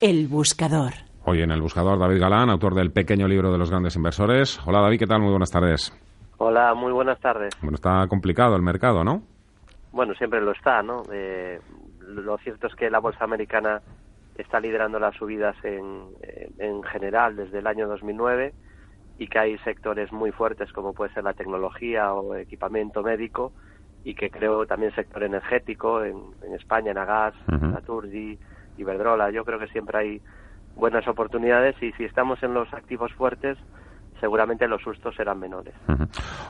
El buscador. Hoy en el buscador David Galán, autor del pequeño libro de los grandes inversores. Hola David, ¿qué tal? Muy buenas tardes. Hola, muy buenas tardes. Bueno, está complicado el mercado, ¿no? Bueno, siempre lo está, ¿no? Eh, lo cierto es que la bolsa americana está liderando las subidas en, en general desde el año 2009 y que hay sectores muy fuertes como puede ser la tecnología o equipamiento médico y que creo también sector energético en, en España, en Agas, Ujú. Naturgy, Iberdrola. Yo creo que siempre hay buenas oportunidades y si estamos en los activos fuertes seguramente los sustos serán menores.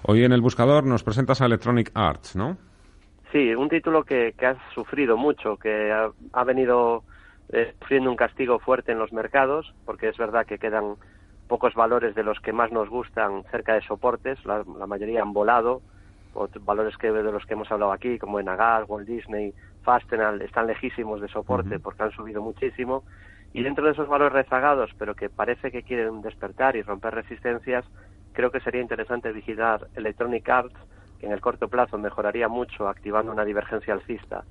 Hoy en el buscador nos presentas a Electronic Arts, ¿no? Sí, un título que, que ha sufrido mucho, que ha, ha venido eh, sufriendo un castigo fuerte en los mercados, porque es verdad que quedan pocos valores de los que más nos gustan cerca de soportes, la, la mayoría han volado, ot- valores que de los que hemos hablado aquí, como Enagas, Walt Disney, Fastenal, están lejísimos de soporte porque han subido muchísimo. Y dentro de esos valores rezagados, pero que parece que quieren despertar y romper resistencias, creo que sería interesante vigilar Electronic Arts, que en el corto plazo mejoraría mucho activando una divergencia alcista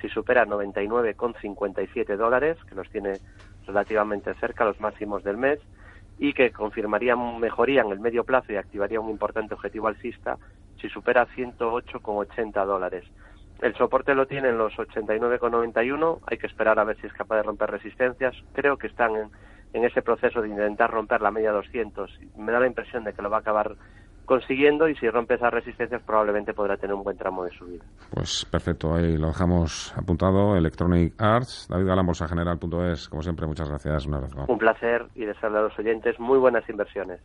si supera 99,57 dólares, que los tiene relativamente cerca, los máximos del mes, y que confirmaría mejoría en el medio plazo y activaría un importante objetivo alcista si supera 108,80 dólares. El soporte lo tiene en los 89,91, hay que esperar a ver si es capaz de romper resistencias. Creo que están en, en ese proceso de intentar romper la media 200. Me da la impresión de que lo va a acabar consiguiendo y si rompe esas resistencias probablemente podrá tener un buen tramo de subida. Pues perfecto, ahí lo dejamos apuntado. Electronic Arts, David Galán, bolsageneral.es. Como siempre, muchas gracias. Un abrazo. Un placer y desearle a los oyentes muy buenas inversiones.